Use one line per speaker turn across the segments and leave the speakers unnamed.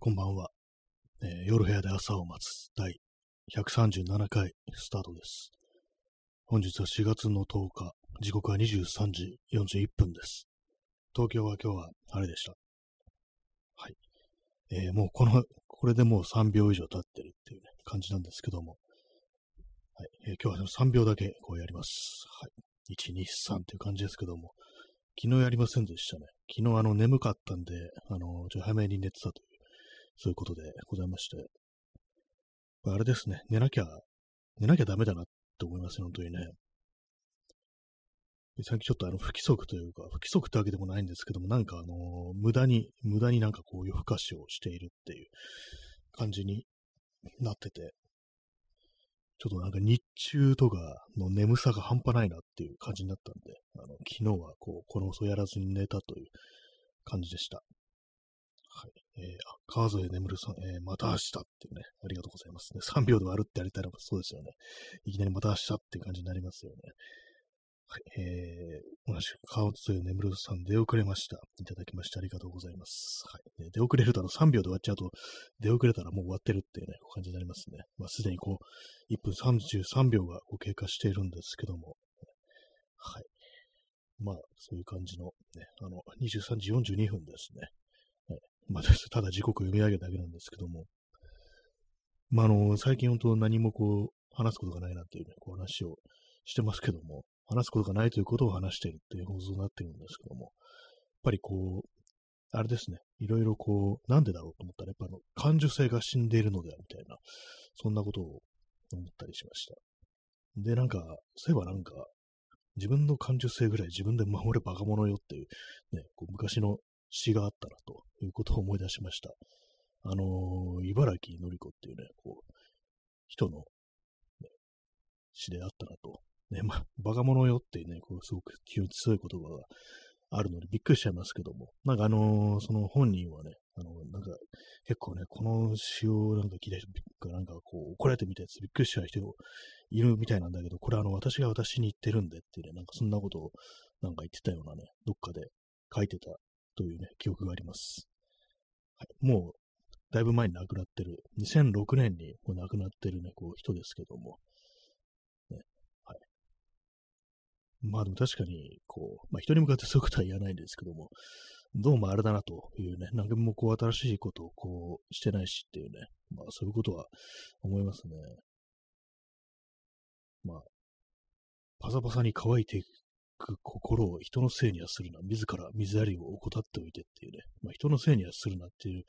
こんばんは、えー夜部屋で朝を待つ第137回スタートです。本日は4月の10日、時刻は23時41分です。東京は今日は晴れでした。はい。えーもうこの、これでもう3秒以上経ってるっていうね、感じなんですけども。はい。えー今日は3秒だけこうやります。はい。1、2、3っていう感じですけども。昨日やりませんでしたね。昨日あの眠かったんで、あの、ちょっと早めに寝てたといそういうことでございまして。あれですね、寝なきゃ、寝なきゃダメだなって思いますよ、本当にね。最近ちょっとあの不規則というか、不規則ってわけでもないんですけども、なんかあの、無駄に、無駄になんかこう夜更かしをしているっていう感じになってて、ちょっとなんか日中とかの眠さが半端ないなっていう感じになったんで、あの昨日はこう、この遅やらずに寝たという感じでした。はい。えー、あ、川添眠るさん、えー、また明日っていうね、ありがとうございますね。3秒で割るってやりたいのがそうですよね。いきなりまた明日っていう感じになりますよね。はい。えー、同じく川添眠るさん、出遅れました。いただきましてありがとうございます。はい。ね、出遅れるとあの3秒で終わっちゃうと、出遅れたらもう終わってるっていうね、感じになりますね。まあ、すでにこう、1分33秒がこう経過しているんですけども、はい。まあ、そういう感じの、ね、あの、23時42分ですね。まあ、ただ時刻読み上げただけなんですけども、まあ、あの、最近本当何もこう、話すことがないなっていうね、こう話をしてますけども、話すことがないということを話してるっていう放送になってるんですけども、やっぱりこう、あれですね、いろいろこう、なんでだろうと思ったら、やっぱあの、感受性が死んでいるのでは、みたいな、そんなことを思ったりしました。で、なんか、そういえばなんか、自分の感受性ぐらい自分で守れバカ者よっていう、ね、こう昔の詩があったなと。ということを思い出しました。あのー、茨城のり子っていうね、こう、人の、ね、詩であったなと。ね、まあ、バカ者よってね、こう、すごく急に強い言葉があるのでびっくりしちゃいますけども、なんかあのー、その本人はね、あのー、なんか結構ね、この詩をなんか聞いた人がなんかこう、怒られてみたやつびっくりしちゃう人いるみたいなんだけど、これあの、私が私に言ってるんでっていうね、なんかそんなことをなんか言ってたようなね、どっかで書いてたというね、記憶があります。はい、もう、だいぶ前に亡くなってる、2006年にもう亡くなってるね、こう人ですけども、ね、はい。まあでも確かに、こう、まあ人に向かってそういうことは言わないんですけども、どうもあれだなというね、何でもこう新しいことをこうしてないしっていうね、まあそういうことは思いますね。まあ、パサパサに乾いていく心を人のせいにはするな、自ら水やりを怠っておいてっていうね、まあ、人のせいにはするなっていう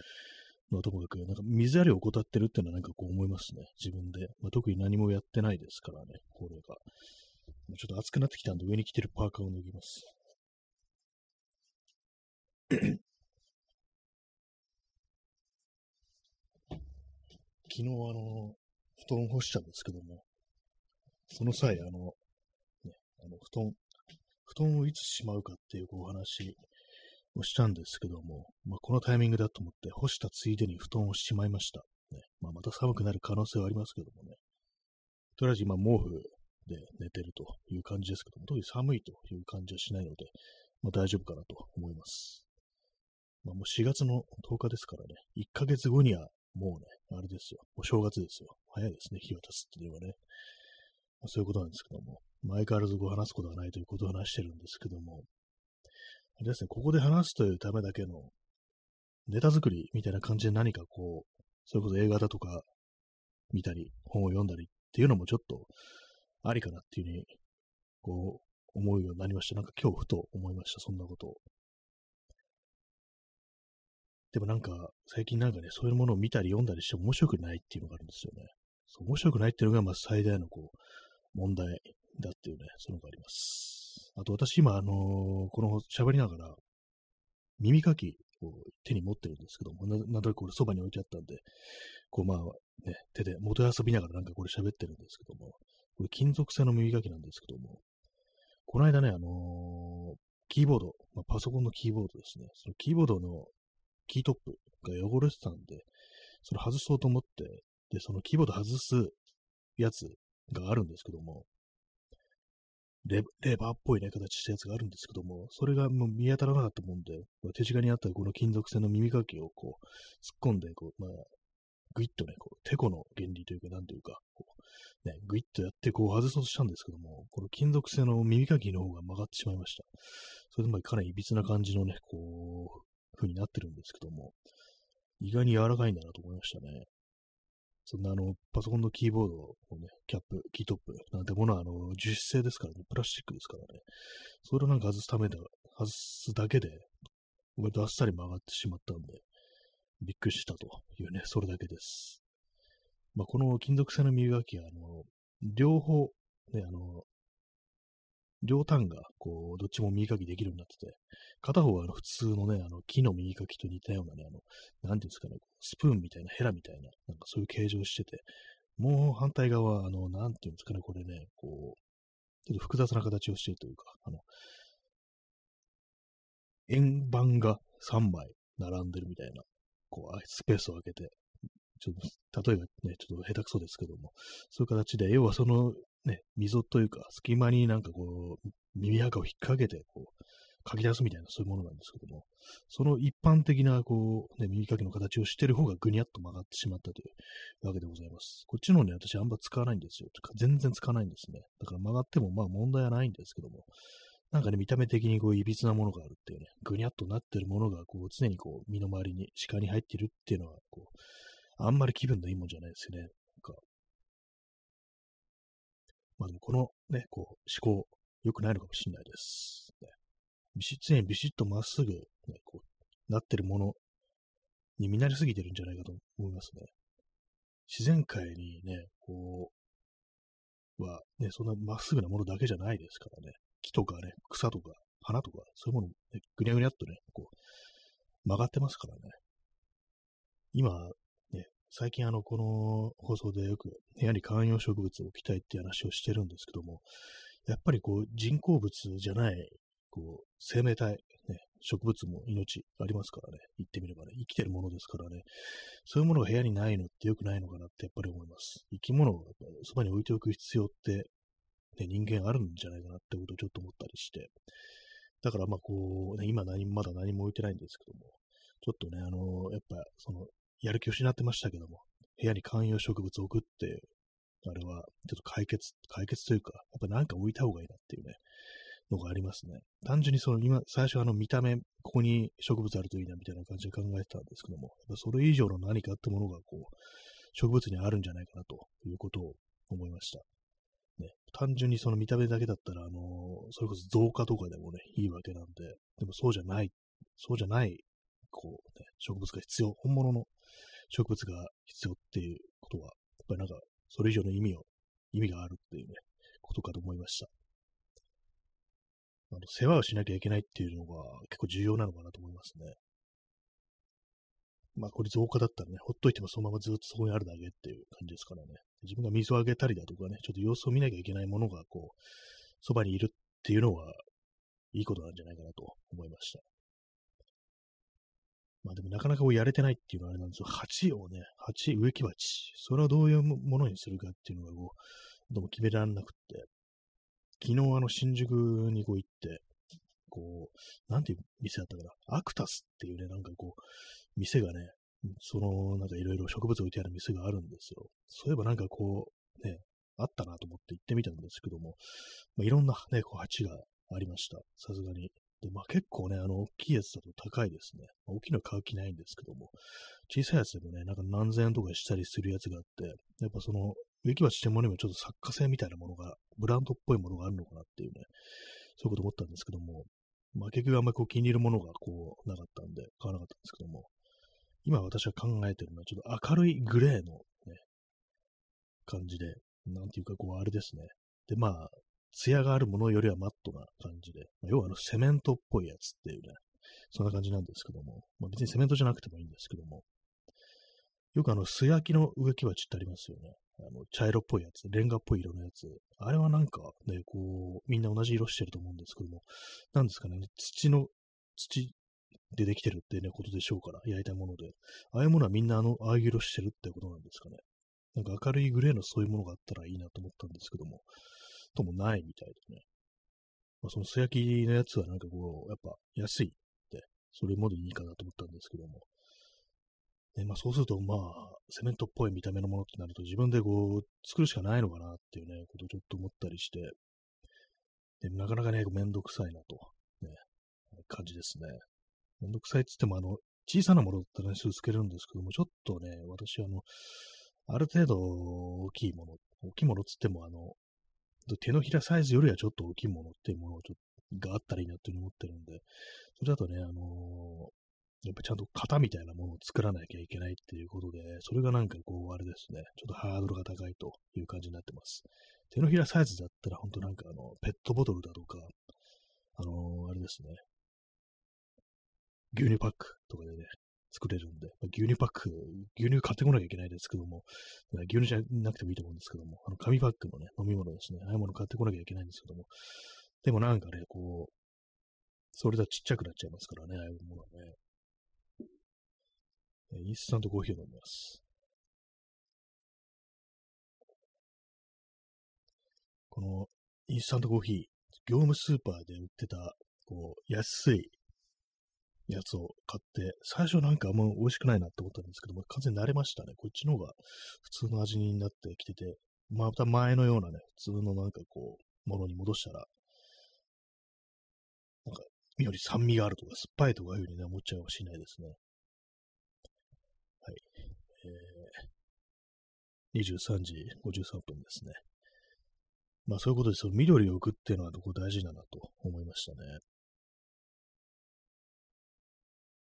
のはともかく、なんか水やりを怠ってるっていうのはなんかこう思いますね、自分で。まあ、特に何もやってないですからね、これが。ちょっと暑くなってきたんで上に着てるパーカーを脱ぎます。昨日あの、布団干したんですけども、その際、あの、ね、あの布団、布団をいつしまうかっていうお話をしたんですけども、まあ、このタイミングだと思って干したついでに布団をしまいました。ねまあ、また寒くなる可能性はありますけどもね。とりあえず今毛布で寝てるという感じですけども、特に寒いという感じはしないので、まあ、大丈夫かなと思います。まあ、もう4月の10日ですからね、1ヶ月後にはもうね、あれですよ、お正月ですよ。早いですね、日を経つっていうのはね。まあ、そういうことなんですけども、相変わらずこう話すことがないということを話してるんですけども、あれですね、ここで話すというためだけのネタ作りみたいな感じで何かこう、それこそ映画だとか見たり、本を読んだりっていうのもちょっとありかなっていうふうに、こう、思うようになりました。なんか今日ふと思いました、そんなことを。でもなんか、最近なんかね、そういうものを見たり読んだりして面白くないっていうのがあるんですよね。そう面白くないっていうのが、まあ最大のこう、問題だっていうね、そのがあります。あと私今、あのーこの喋りながら、耳かきを手に持ってるんですけども、ななんとなくこれそばに置いてあったんで、こうまあね、手で元遊びながらなんかこれ喋ってるんですけども、これ金属製の耳かきなんですけども、この間ね、あのーキーボード、まあ、パソコンのキーボードですね、そのキーボードのキートップが汚れてたんで、それ外そうと思って、で、そのキーボード外すやつがあるんですけども、レレバーっぽいね、形したやつがあるんですけども、それがもう見当たらなかったもんで、手近にあったこの金属製の耳かきをこう、突っ込んで、こう、まあ、ぐいっとね、こう、テコの原理というか、なんというか、こう、ね、ぐいっとやってこう外そうとしたんですけども、この金属製の耳かきの方が曲がってしまいました。それでまあかなり歪な感じのね、こう、風になってるんですけども、意外に柔らかいんだなと思いましたね。そんなあの、パソコンのキーボードをね、キャップ、キートップなんてものはあの、樹脂製ですからね、プラスチックですからね、それをなんか外すためだ、外すだけで、割とあっさり曲がってしまったんで、びっくりしたというね、それだけです。まあ、この金属製の磨きは、あの、両方、ね、あの、両端が、こう、どっちも耳かきできるようになってて、片方はあの普通のね、あの木の耳かきと似たようなね、あの、なんていうんですかね、スプーンみたいな、ヘラみたいな、なんかそういう形状してて、もう反対側は、あの、なんていうんですかね、これね、こう、ちょっと複雑な形をしているというか、あの、円盤が3枚並んでるみたいな、こう、スペースを空けて、ちょっと、例えばね、ちょっと下手くそですけども、そういう形で、要はそのね、溝というか、隙間になんかこう、耳垢を引っ掛けて、こう、書き出すみたいなそういうものなんですけども、その一般的な、こう、ね、耳かきの形をしてる方がぐにゃっと曲がってしまったというわけでございます。こっちのね、私あんま使わないんですよ。とか全然使わないんですね。だから曲がってもまあ問題はないんですけども、なんかね、見た目的にこう、いびつなものがあるっていうね、ぐにゃっとなってるものが、こう、常にこう、身の回りに、視界に入ってるっていうのは、こう、あんまり気分のいいもんじゃないですよね。まあでもこのね、こう、思考、良くないのかもしれないです。ね、ビシ、常にビシッとまっすぐ、ね、こう、なってるものに見慣れすぎてるんじゃないかと思いますね。自然界にね、こう、は、ね、そんなまっすぐなものだけじゃないですからね。木とかね、草とか、花とか、そういうもの、ね、ぐにゃぐにゃっとね、こう、曲がってますからね。今、最近あの、この放送でよく部屋に観葉植物を置きたいって話をしてるんですけども、やっぱりこう人工物じゃない、こう生命体、ね、植物も命ありますからね、言ってみればね、生きてるものですからね、そういうものが部屋にないのって良くないのかなってやっぱり思います。生き物をやっぱそばに置いておく必要って、ね、人間あるんじゃないかなってことをちょっと思ったりして、だからまあこう、ね、今何まだ何も置いてないんですけども、ちょっとね、あのやっぱそのやる気を失ってましたけども、部屋に観葉植物を置くって、あれは、ちょっと解決、解決というか、やっぱなんか置いた方がいいなっていうね、のがありますね。単純にその、今、最初あの見た目、ここに植物あるといいなみたいな感じで考えてたんですけども、やっぱそれ以上の何かってものがこう、植物にあるんじゃないかなということを思いました。ね、単純にその見た目だけだったら、あの、それこそ増加とかでもね、いいわけなんで、でもそうじゃない、そうじゃない、こう、ね、植物が必要、本物の植物が必要っていうことは、やっぱりなんか、それ以上の意味を、意味があるっていうね、ことかと思いました。あの、世話をしなきゃいけないっていうのが結構重要なのかなと思いますね。まあ、これ増加だったらね、ほっといてもそのままずっとそこにあるだけっていう感じですからね。自分が水をあげたりだとかね、ちょっと様子を見なきゃいけないものが、こう、そばにいるっていうのは、いいことなんじゃないかなと思いました。まあでもなかなかこうやれてないっていうのはあれなんですよ。鉢をね、鉢、植木鉢。それはどういうものにするかっていうのがこう、どうも決められなくって。昨日あの新宿にこう行って、こう、なんていう店だったかな。アクタスっていうね、なんかこう、店がね、その、なんかいろいろ植物置いてある店があるんですよ。そういえばなんかこう、ね、あったなと思って行ってみたんですけども、まあ、いろんなね、こう鉢がありました。さすがに。で、まあ結構ね、あの、大きいやつだと高いですね。まあ、大きいのは買う気ないんですけども、小さいやつでもね、なんか何千円とかしたりするやつがあって、やっぱその、植木鉢ってものにもちょっと作家性みたいなものが、ブランドっぽいものがあるのかなっていうね、そういうこと思ったんですけども、まあ結局あんまりこう気に入るものがこう、なかったんで、買わなかったんですけども、今私が考えてるのはちょっと明るいグレーのね、感じで、なんていうかこう、あれですね。で、まあ、艶があるものよりはマットな感じで、まあ、要はあのセメントっぽいやつっていうね、そんな感じなんですけども、まあ、別にセメントじゃなくてもいいんですけども、よくあの素焼きの植木鉢ってありますよね。あの茶色っぽいやつ、レンガっぽい色のやつ。あれはなんかね、こう、みんな同じ色してると思うんですけども、なんですかね、土の、土でできてるってね、ことでしょうから、焼いたもので。ああいうものはみんなあの、ああいう色してるってことなんですかね。なんか明るいグレーのそういうものがあったらいいなと思ったんですけども、ともないみたいでね。まあ、その素焼きのやつはなんかこう、やっぱ安いって、それもでいいかなと思ったんですけども。ね、まあそうすると、まあ、セメントっぽい見た目のものってなると自分でこう、作るしかないのかなっていうね、ことをちょっと思ったりして、でなかなかね、めんどくさいなと、ね、感じですね。めんどくさいって言っても、あの、小さなものだったらね、すぐつけるんですけども、ちょっとね、私、あの、ある程度大きいもの、大きいものっつっても、あの、手のひらサイズよりはちょっと大きいものっていうものをちょっとがあったらいいなっていうふうに思ってるんで、それだとね、あのー、やっぱちゃんと型みたいなものを作らなきゃいけないっていうことで、それがなんかこう、あれですね、ちょっとハードルが高いという感じになってます。手のひらサイズだったら、ほんとなんかあの、ペットボトルだとか、あのー、あれですね、牛乳パックとかでね、作れるんで、牛乳パック、牛乳買ってこなきゃいけないですけども、牛乳じゃなくてもいいと思うんですけども、あの紙パックのね、飲み物ですね、ああいうもの買ってこなきゃいけないんですけども、でもなんかね、こう、それだちっちゃくなっちゃいますからね、ああいうものはね。インスタントコーヒーを飲みます。このインスタントコーヒー、業務スーパーで売ってた、こう、安いやつを買って、最初なんかあんま美味しくないなって思ったんですけども、完全に慣れましたね。こっちの方が普通の味になってきてて、また前のようなね、普通のなんかこう、ものに戻したら、なんか、より酸味があるとか、酸っぱいとかいうふうにね、思っちゃうかもしれないですね。はい。えー、23時53分ですね。まあそういうことで、その緑を置くっていうのはどこ大事だなと思いましたね。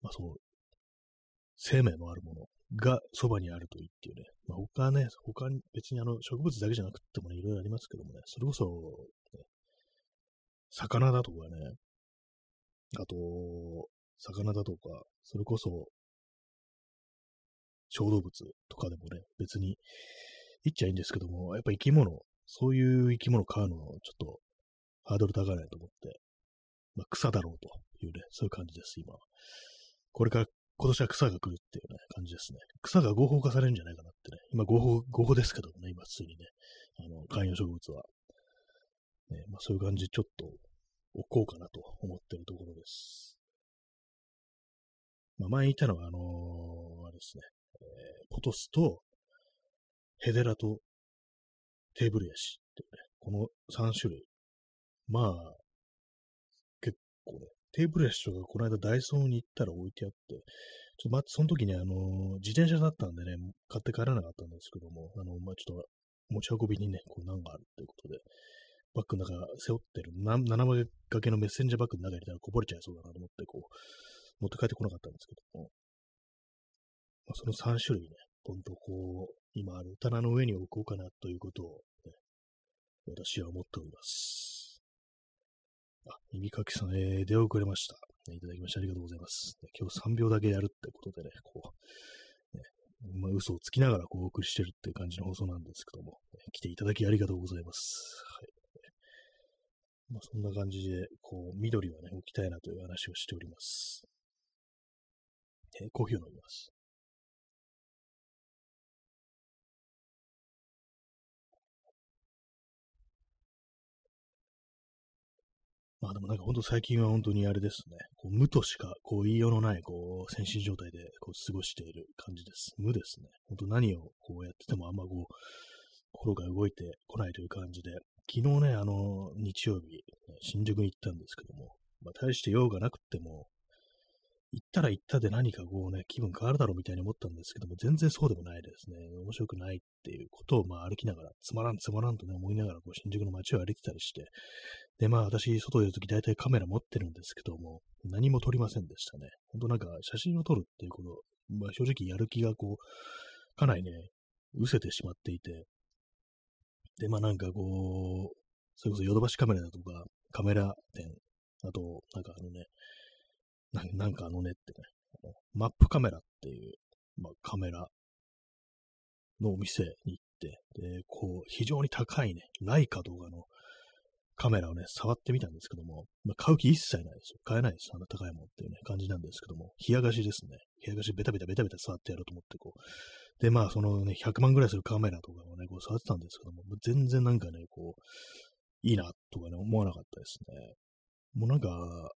まあそう、生命のあるものがそばにあるといいっていうね。まあ他ね、他に別にあの植物だけじゃなくてもね、いろいろありますけどもね、それこそ、ね、魚だとかね、あと、魚だとか、それこそ、小動物とかでもね、別に言っちゃいいんですけども、やっぱ生き物、そういう生き物飼うの、ちょっとハードル高いなと思って、まあ、草だろうというね、そういう感じです、今。これから今年は草が来るっていうね、感じですね。草が合法化されるんじゃないかなってね。今合法、合法ですけどもね、今普通にね、あの、観葉植物は。ね、まあそういう感じちょっと置こうかなと思ってるところです。まあ前言ったのは、あのー、あれですね、えー、ポトスとヘデラとテーブルヤシっていうね、この3種類。まあ、結構ね、テーブルや人がこの間ダイソーに行ったら置いてあって、ちょっと待って、その時にあの、自転車だったんでね、買って帰らなかったんですけども、あの、まあ、ちょっと持ち運びにね、こう難があるということで、バッグの中背負ってる、7枚掛けのメッセンジャーバッグの中に入れたらこぼれちゃいそうだなと思って、こう、持って帰ってこなかったんですけども、まあ、その3種類ね、ほんとこう、今ある棚の上に置こうかなということを、ね、私は思っております。あ、耳かきさん、えー、出遅れました。いただきましてありがとうございます。今日3秒だけやるってことでね、こう、ね、まあ、嘘をつきながらこうお送りしてるっていう感じの放送なんですけども、ね、来ていただきありがとうございます。はい。まあ、そんな感じで、こう、緑はね、置きたいなという話をしております。えー、コーヒーを飲みます。まあでもなんか本当最近は本当にあれですね、こう無としかこう言いようのないこう精神状態でこう過ごしている感じです。無ですね。本当何をこうやっててもあんまこう心が動いてこないという感じで、昨日ね、あの日曜日、新宿に行ったんですけども、まあ大して用がなくても、行ったら行ったで何かこうね、気分変わるだろうみたいに思ったんですけども、全然そうでもないですね。面白くないっていうことを、まあ歩きながら、つまらんつまらんとね、思いながら、こう、新宿の街を歩いてたりして、で、まあ私、外出るとき大体カメラ持ってるんですけども、何も撮りませんでしたね。ほんとなんか、写真を撮るっていうこと、まあ正直やる気がこう、かなりね、失せてしまっていて、で、まあなんかこう、それこそヨドバシカメラだとか、カメラ店、あと、なんかあのね、なんかあのねってね、マップカメラっていう、まあ、カメラのお店に行って、で、こう、非常に高いね、ライカ動画のカメラをね、触ってみたんですけども、まあ、買う気一切ないですよ。買えないです。あんな高いもんっていうね、感じなんですけども、冷や菓子ですね。冷や菓子ベタベタベタベタ触ってやろうと思って、こう。で、まあ、そのね、100万ぐらいするカメラとかをね、こう触ってたんですけども、全然なんかね、こう、いいな、とかね、思わなかったですね。もうなんか、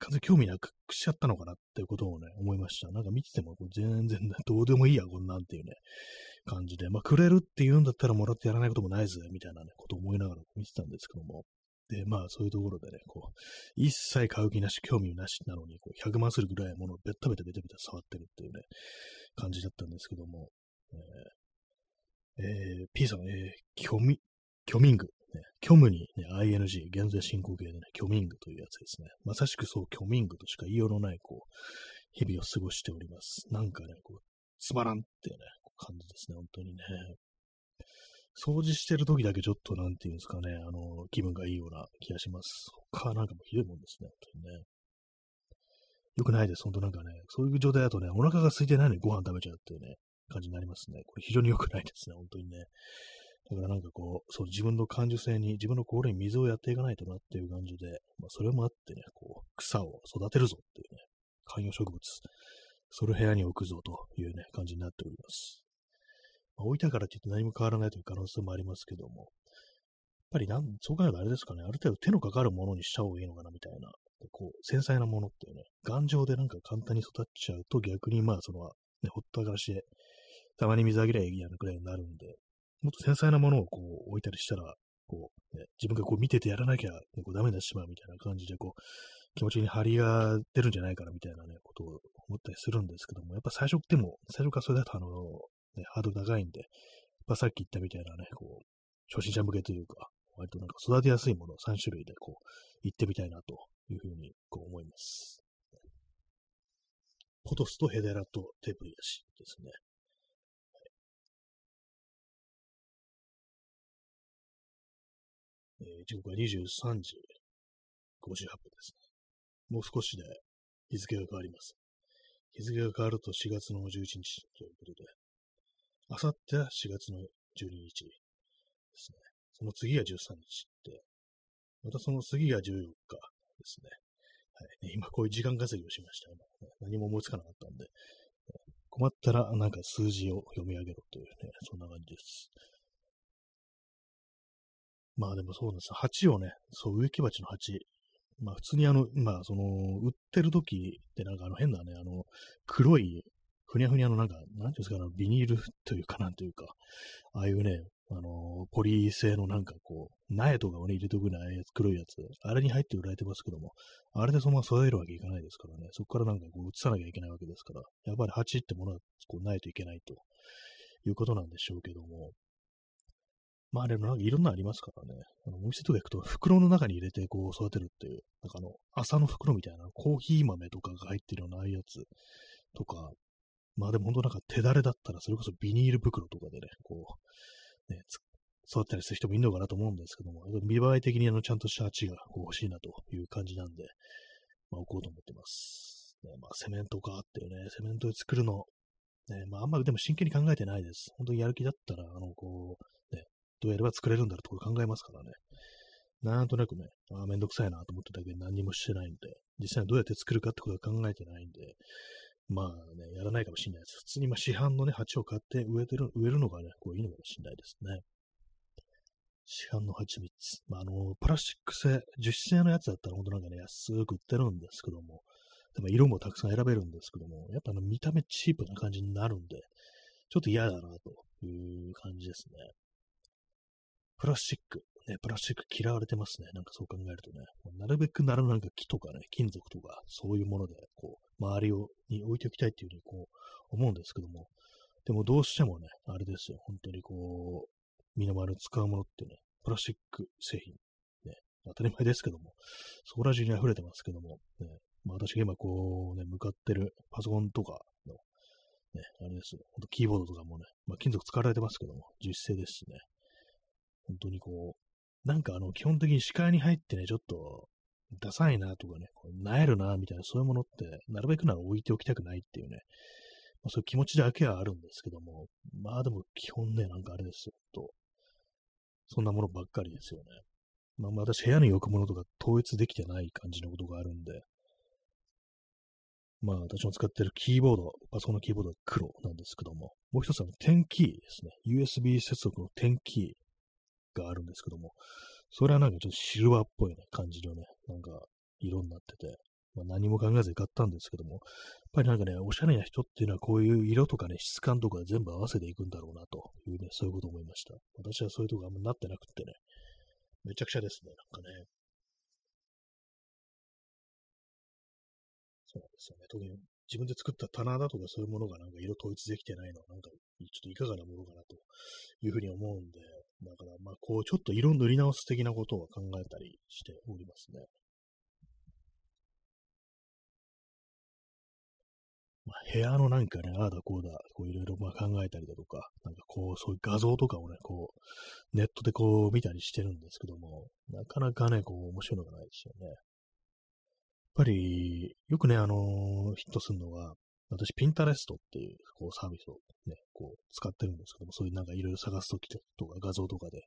完全に興味なくしちゃったのかなっていうことをね、思いました。なんか見てても全然、どうでもいいや、こんなんっていうね、感じで、まあ、くれるって言うんだったらもらってやらないこともないぜ、みたいなね、ことを思いながら見てたんですけども、で、まあ、そういうところでね、こう、一切買う気なし、興味なしなのに、こう、100万するぐらいものをベタベタベタベタ触ってるっていうね、感じだったんですけども、えー、えー、P さん、えー、虚味、虚民具、ね、虚無に、ね、ing、現在進行形でね、虚民具というやつですね。まさしくそう、虚民具としか言いようのない、こう、日々を過ごしております。なんかね、こう、つまらんっていうね、感じですね、本当にね。掃除してる時だけちょっと、なんていうんですかね、あの、気分がいいような気がします。他なんかもひどいもんですね、本当にね。よくないです、本当なんかね、そういう状態だとね、お腹が空いてないのにご飯食べちゃうっていうね、感じになりますね。これ非常に良くないですね、本当にね。だからなんかこう、そう、自分の感受性に、自分の心に水をやっていかないとなっていう感じで、まあ、それもあってね、こう、草を育てるぞっていうね、観葉植物、それ部屋に置くぞというね、感じになっております。まあ、置いたからといって何も変わらないという可能性もありますけども、やっぱりなん、そう考えるとあれですかね、ある程度手のかかるものにした方がいいのかなみたいな、こう、繊細なものっていうね、頑丈でなんか簡単に育っちゃうと逆にまあその、ね、ほったらかしで、たまに水あげりゃいいやなくらいになるんで、もっと繊細なものをこう置いたりしたら、こう、ね、自分がこう見ててやらなきゃ、ね、こうダメになってしまうみたいな感じで、こう、気持ちに張りが出るんじゃないかなみたいなね、ことを思ったりするんですけども、やっぱ最初でも、最初からそれだとあの、ね、ハードル高いんで、まあ、さっき言ったみたいなね、こう、初心者向けというか、割となんか育てやすいものを3種類でこう、行ってみたいなというふうにこう思います。ポトスとヘデラとテープリアシですね。えー、時刻は23時58分ですね。もう少しで日付が変わります。日付が変わると4月の11日ということで、あさっては4月の12日ですね。その次が13日で、またその次が14日ですね。はい、今こういう時間稼ぎをしました。今何も思いつかなかったんで、困ったらなんか数字を読み上げろというね、そんな感じです。まあでもそうです。鉢をね、そう、植木鉢の鉢。まあ普通にあの、まあその、売ってる時ってなんかあの変なね、あの、黒いふにゃふにゃのなんか、なんていうんですか、ビニールというか、なんというか、ああいうね、あのポリ製のなんかこう、苗とかをね、入れとくようなやつ、黒いやつ、あれに入って売られてますけども、あれでそのまま育てるわけいかないですからね、そこからなんかこう、移さなきゃいけないわけですから、やっぱり鉢ってものはこうないといけないということなんでしょうけども、まあでもなんかいろんなありますからね。あのお店とか行くと袋の中に入れてこう育てるっていう、なんかあの、朝の袋みたいな、コーヒー豆とかが入ってるようなああいうやつとか、まあでも本当なんか手だれだったら、それこそビニール袋とかでね、こう、ね、育ったりする人もいるのかなと思うんですけども、見栄え的にあのちゃんとした鉢がこう欲しいなという感じなんで、まあ置こうと思ってます。ね、まあセメントかっていうね、セメントで作るの、ね、まああんまりでも真剣に考えてないです。本当にやる気だったら、あの、こう、どうやれば作れるんだろうってこと考えますからね。なんとなくね、あめんどくさいなと思ってたけど何もしてないんで、実際どうやって作るかってことは考えてないんで、まあね、やらないかもしれないです。普通にまあ市販のね、鉢を買って植えてる、植えるのがね、こういいのかもしれないですね。市販の蜂蜜。まあ、あの、プラスチック製、樹脂製のやつだったら本当なんかね、安く売ってるんですけども、でも色もたくさん選べるんですけども、やっぱあの見た目チープな感じになるんで、ちょっと嫌だなという感じですね。プラスチック。ね、プラスチック嫌われてますね。なんかそう考えるとね。なるべくならなんか木とかね、金属とか、そういうもので、こう、周りを、に置いておきたいっていうふうにこう、思うんですけども。でもどうしてもね、あれですよ。本当にこう、身の回りに使うものっていうね、プラスチック製品。ね、当たり前ですけども、そこら中に溢れてますけども、ね、まあ私が今こうね、向かってるパソコンとかの、ね、あれですよ。ほんとキーボードとかもね、まあ金属使われてますけども、実製ですしね。本当にこう、なんかあの、基本的に視界に入ってね、ちょっと、ダサいなとかね、こうなえるなみたいな、そういうものって、なるべくなら置いておきたくないっていうね、まあ、そういう気持ちだけはあるんですけども、まあでも基本ね、なんかあれですよ、と。そんなものばっかりですよね。まあ、私、部屋に置くものとか統一できてない感じのことがあるんで、まあ、私の使ってるキーボード、パソコンのキーボードは黒なんですけども、もう一つは点キーですね。USB 接続の点キーがあるんですけども、それはなんかちょっとシルバーっぽいね、感じのね、なんか色になってて、まあ、何も考えずに買ったんですけども、やっぱりなんかね、おしゃれな人っていうのはこういう色とかね、質感とか全部合わせていくんだろうなというね、そういうこと思いました。私はそういうとこあんまなってなくってね、めちゃくちゃですね、なんかね。そうなんですよね。特に自分で作った棚だとかそういうものがなんか色統一できてないのはなんかちょっといかがなものかなというふうに思うんで、だからまあこうちょっと色塗り直す的なことを考えたりしておりますね。まあ、部屋のなんかね、ああだこうだ、こういろいろまあ考えたりだとか、なんかこう、そういう画像とかをね、こう、ネットでこう見たりしてるんですけども、なかなかね、こう、面白いのがないですよね。やっぱり、よくね、あのー、ヒットするのは、私、ピンタレストっていう、こう、サービスをね、こう、使ってるんですけども、そういうなんかいろいろ探すときとか画像とかで、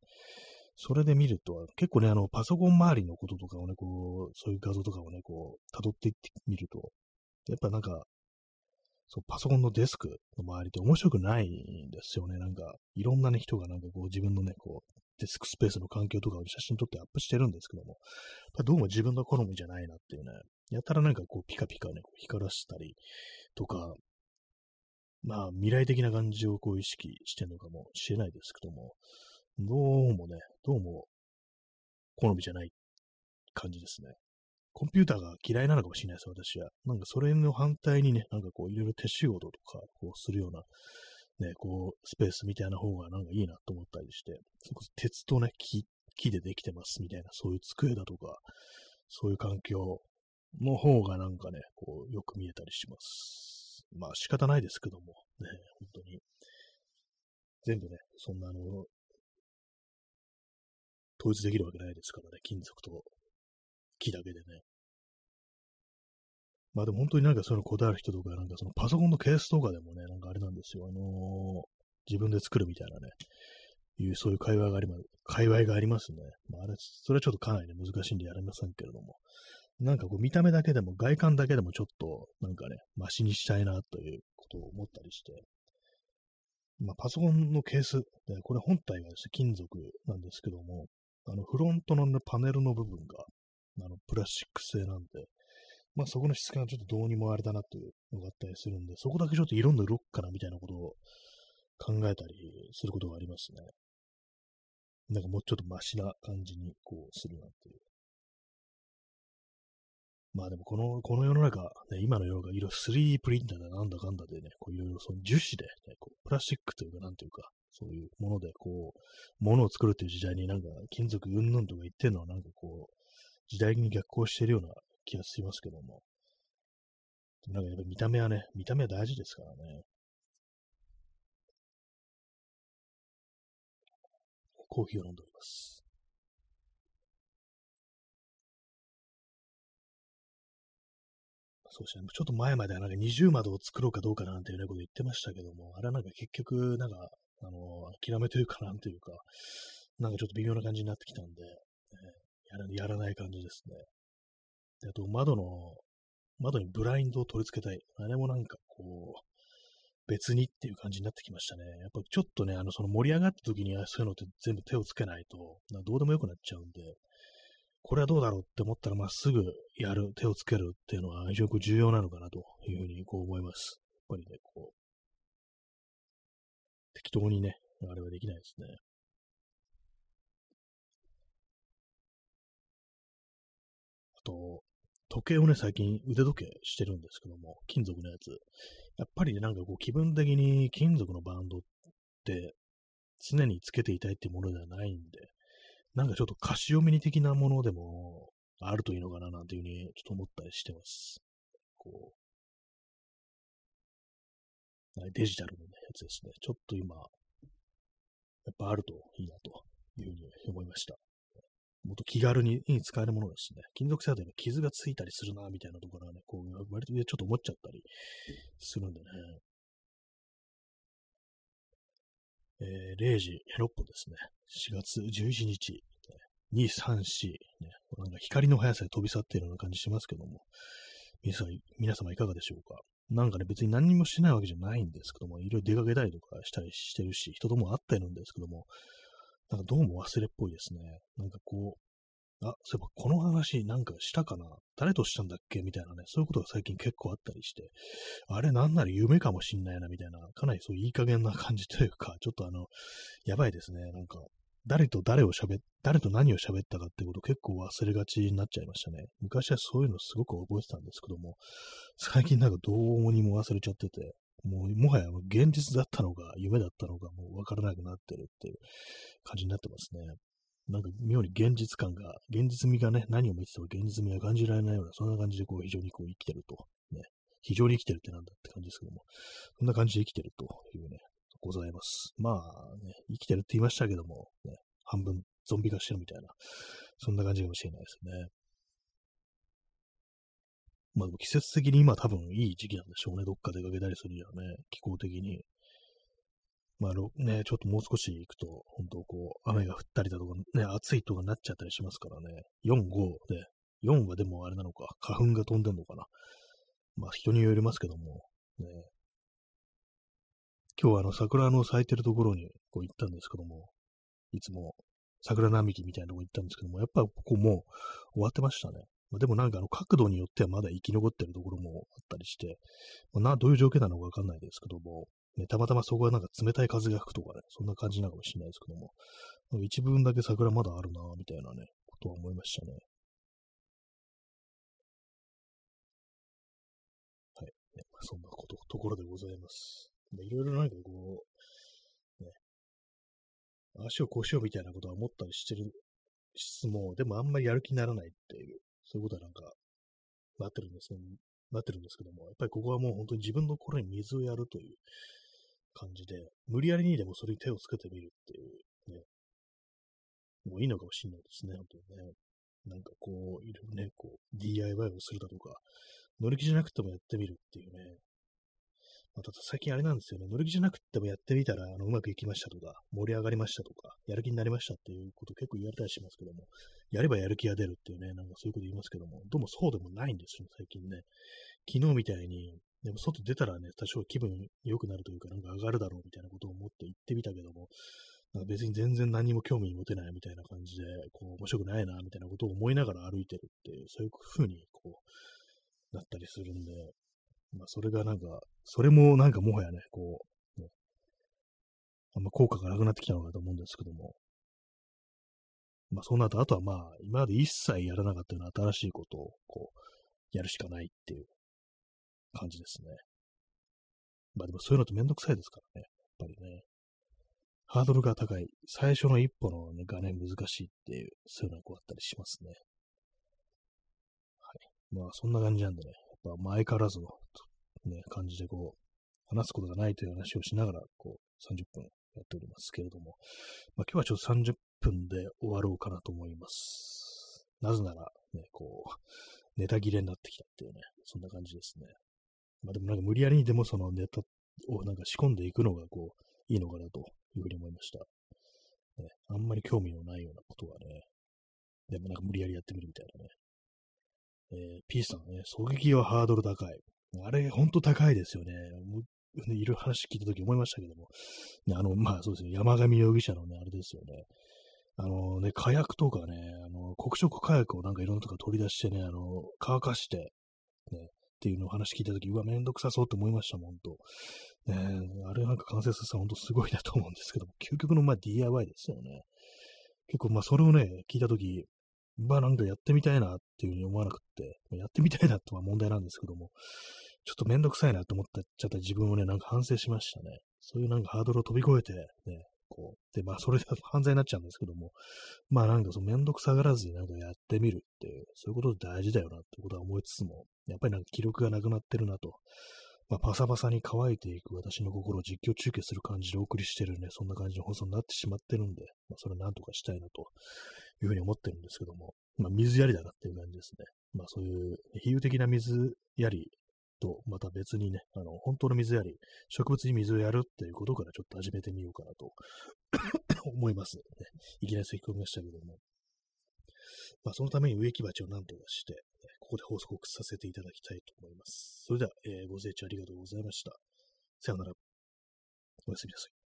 それで見ると、結構ね、あの、パソコン周りのこととかをね、こう、そういう画像とかをね、こう、辿っていってみると、やっぱなんか、そう、パソコンのデスクの周りって面白くないんですよね。なんか、いろんなね、人がなんかこう、自分のね、こう、デスクスペースの環境とかを写真撮ってアップしてるんですけども、どうも自分の好みじゃないなっていうね、やたらなんかこうピカピカね、こう光らせたりとか、まあ未来的な感じをこう意識してるのかもしれないですけども、どうもね、どうも好みじゃない感じですね。コンピューターが嫌いなのかもしれないです、私は。なんかそれの反対にね、なんかこういろいろ手仕事とかこうするようなね、こう、スペースみたいな方がなんかいいなと思ったりして、そこ鉄とね、木、木でできてますみたいな、そういう机だとか、そういう環境の方がなんかね、こう、よく見えたりします。まあ仕方ないですけども、ね、本当に。全部ね、そんなあの、統一できるわけないですからね、金属と木だけでね。まあでも本当になんかそういうのこだわる人とか、なんかそのパソコンのケースとかでもね、なんかあれなんですよ。あのー、自分で作るみたいなね、いうそういう会話があります、界隈がありますね。まああれ、それはちょっとかなりね、難しいんでやれませんけれども。なんかこう見た目だけでも、外観だけでもちょっと、なんかね、マシにしたいなということを思ったりして。まあパソコンのケース、でこれ本体はですね、金属なんですけども、あのフロントの、ね、パネルの部分が、あのプラスチック製なんで、まあそこの質感はちょっとどうにもあれだなというのがあったりするんで、そこだけちょっと色塗ろっかなみたいなことを考えたりすることがありますね。なんかもうちょっとマシな感じにこうするなっていう。まあでもこの、この世の中、ね、今の世の中、色 3D プリンターだなんだかんだでね、こういろいろその樹脂で、ね、こうプラスチックというかなんていうか、そういうものでこう、ものを作るっていう時代になんか金属うんぬんとか言ってるのはなんかこう、時代に逆行してるような気がしますけども。なんかやっぱ見た目はね、見た目は大事ですからね。コーヒーを飲んでおります。そうですね。ちょっと前まではなんか二重窓を作ろうかどうかなんていうねこと言ってましたけども、あれはなんか結局、なんか、あの、諦めというかなんというか、なんかちょっと微妙な感じになってきたんで、やらやらない感じですね。で、あと窓の、窓にブラインドを取り付けたい。あれもなんかこう、別にっていう感じになってきましたね。やっぱちょっとね、あの、その盛り上がった時にはそういうのって全部手をつけないと、どうでもよくなっちゃうんで、これはどうだろうって思ったら、まっすぐやる、手をつけるっていうのは非常に重要なのかなというふうにこう思います。やっぱりね、こう、適当にね、あれはできないですね。あと、時計をね、最近腕時計してるんですけども、金属のやつ。やっぱりね、なんかこう気分的に金属のバンドって常につけていたいっていうものではないんで、なんかちょっとカシオミニ的なものでもあるといいのかななんていうふうにちょっと思ったりしてます。こう、デジタルの、やつですね。ちょっと今、やっぱあるといいなというふうに思いました。もっと気軽に使えるものですね。金属製だと傷がついたりするな、みたいなところはね、こう、割とちょっと思っちゃったりするんでね。えー、0時6分ですね。4月11日、2、3、4、ね、なんか光の速さで飛び去っているような感じしますけども、皆さん、皆様いかがでしょうか？なんかね、別に何にもしてないわけじゃないんですけども、いろいろ出かけたりとかしたりしてるし、人とも会ってるんですけども、なんかどうも忘れっぽいですね。なんかこう、あ、そういえばこの話なんかしたかな？誰としたんだっけ？みたいなね、そういうことが最近結構あったりして、あれなんなら夢かもしんないなみたいな、かなりそういい加減な感じというか、ちょっとあの、やばいですね。なんか、誰と誰を喋、誰と何を喋ったかってこと結構忘れがちになっちゃいましたね。昔はそういうのすごく覚えてたんですけども、最近なんかどうにも忘れちゃってて、もうもはや現実だったのか夢だったのかもうわからなくなってるっていう感じになってますね。なんか妙に現実感が、現実味がね、何を見てても現実味が感じられないような、そんな感じでこう非常にこう生きてると。ね。非常に生きてるってなんだって感じですけども、そんな感じで生きてるというね、ございます。まあね、生きてるって言いましたけども、ね、半分ゾンビ化してるみたいな、そんな感じかもしれないですね。まあ季節的に今多分いい時期なんでしょうね。どっか出かけたりするにはね、気候的に。まあね、ちょっともう少し行くと、本当こう、雨が降ったりだとか、ね、暑いとかなっちゃったりしますからね。4、5で、4はでもあれなのか、花粉が飛んでんのかな。まあ人によりますけども、ね。今日はあの桜の咲いてるところにこう行ったんですけども、いつも桜並木みたいなとこ行ったんですけども、やっぱここもう終わってましたね。まあ、でもなんかあの角度によってはまだ生き残ってるところもあったりして、まあ、などういう条件なのかわかんないですけども、ね、たまたまそこはなんか冷たい風が吹くとかね、そんな感じなのかもしれないですけども、一部分だけ桜まだあるなみたいなね、ことは思いましたね。はい。ね、そんなこと、ところでございます。いろいろなんかこう、ね、足をこうしようみたいなことは思ったりしてる質も、でもあんまりやる気にならないっていう、そういうことはなんか、なってるんですけど、なってるんですけども、やっぱりここはもう本当に自分の心に水をやるという感じで、無理やりにでもそれに手をつけてみるっていうね、もういいのかもしれないですね、本当にね。なんかこう、いろいろね、こう、DIY をするだとか、乗り気じゃなくてもやってみるっていうね、まあ、ただ最近あれなんですよね、乗り気じゃなくてもやってみたら、あの、うまくいきましたとか、盛り上がりましたとか、やる気になりましたっていうこと結構言われたりしますけども、やればやる気が出るっていうね、なんかそういうこと言いますけども、どうもそうでもないんですよ、最近ね。昨日みたいに、でも外出たらね、多少気分良くなるというか、なんか上がるだろうみたいなことを思って行ってみたけども、なんか別に全然何も興味持てないみたいな感じで、こう、面白くないな、みたいなことを思いながら歩いてるっていう、そういう風に、こう、なったりするんで、まあ、それがなんか、それもなんかもはやね、こう、ね、あんま効果がなくなってきたのかと思うんですけども、まあ、そうなると、あとはまあ、今まで一切やらなかったような新しいことを、こう、やるしかないっていう感じですね。まあでもそういうのってめんどくさいですからね、やっぱりね。ハードルが高い。最初の一歩の、ね、がね、難しいっていう、そういうのがこうあったりしますね。はい。まあそんな感じなんでね、やっぱ前からずの、ね、感じでこう、話すことがないという話をしながら、こう、30分やっておりますけれども、まあ、今日はちょっと30分で終わろうかなと思います。なぜなら、ね、こう、ネタ切れになってきたっていうね、そんな感じですね。まあでもなんか無理やりにでもそのネタをなんか仕込んでいくのがこう、いいのかなというふうに思いました。ね、あんまり興味のないようなことはね、でもなんか無理やりやってみるみたいなね。えー、P さんね、狙撃はハードル高い。あれ、ほんと高いですよね。いる話聞いたとき思いましたけども。ね、あの、まあそうですね、山上容疑者のね、あれですよね。あのね、火薬とかね、あの、黒色火薬をなんかいろんなとこ取り出してね、あの、乾かして、ね、っていうのを話聞いたとき、うわ、めんどくさそうって思いましたもん、と。ね、あれなんか完成させたらほんとすごいなと思うんですけども、究極のまあ DIY ですよね。結構まあそれをね、聞いたとき、まあなんかやってみたいなっていうふうに思わなくって、やってみたいなとは問題なんですけども、ちょっとめんどくさいなと思っちゃった自分をね、なんか反省しましたね。そういうなんかハードルを飛び越えて、ね、こう、で、まあそれで犯罪になっちゃうんですけども、まあなんかそのめんどくさがらずになんかやってみるっていう、そういうこと大事だよなってことは思いつつも、やっぱりなんか記録がなくなってるなと。まあ、パサパサに乾いていく私の心を実況中継する感じでお送りしてるね、そんな感じの放送になってしまってるんで、まあ、それをなんとかしたいなというふうに思ってるんですけども、まあ、水やりだなっていう感じですね。まあ、そういう比喩的な水やりと、また別にね、あの、本当の水やり、植物に水をやるっていうことからちょっと始めてみようかなと 思います、ね。いきなり咳き込みましたけども。まあ、そのために植木鉢を何とかして、ここで報告させていただきたいと思います。それでは、えー、ご清聴ありがとうございました。さようなら。おやすみなさい。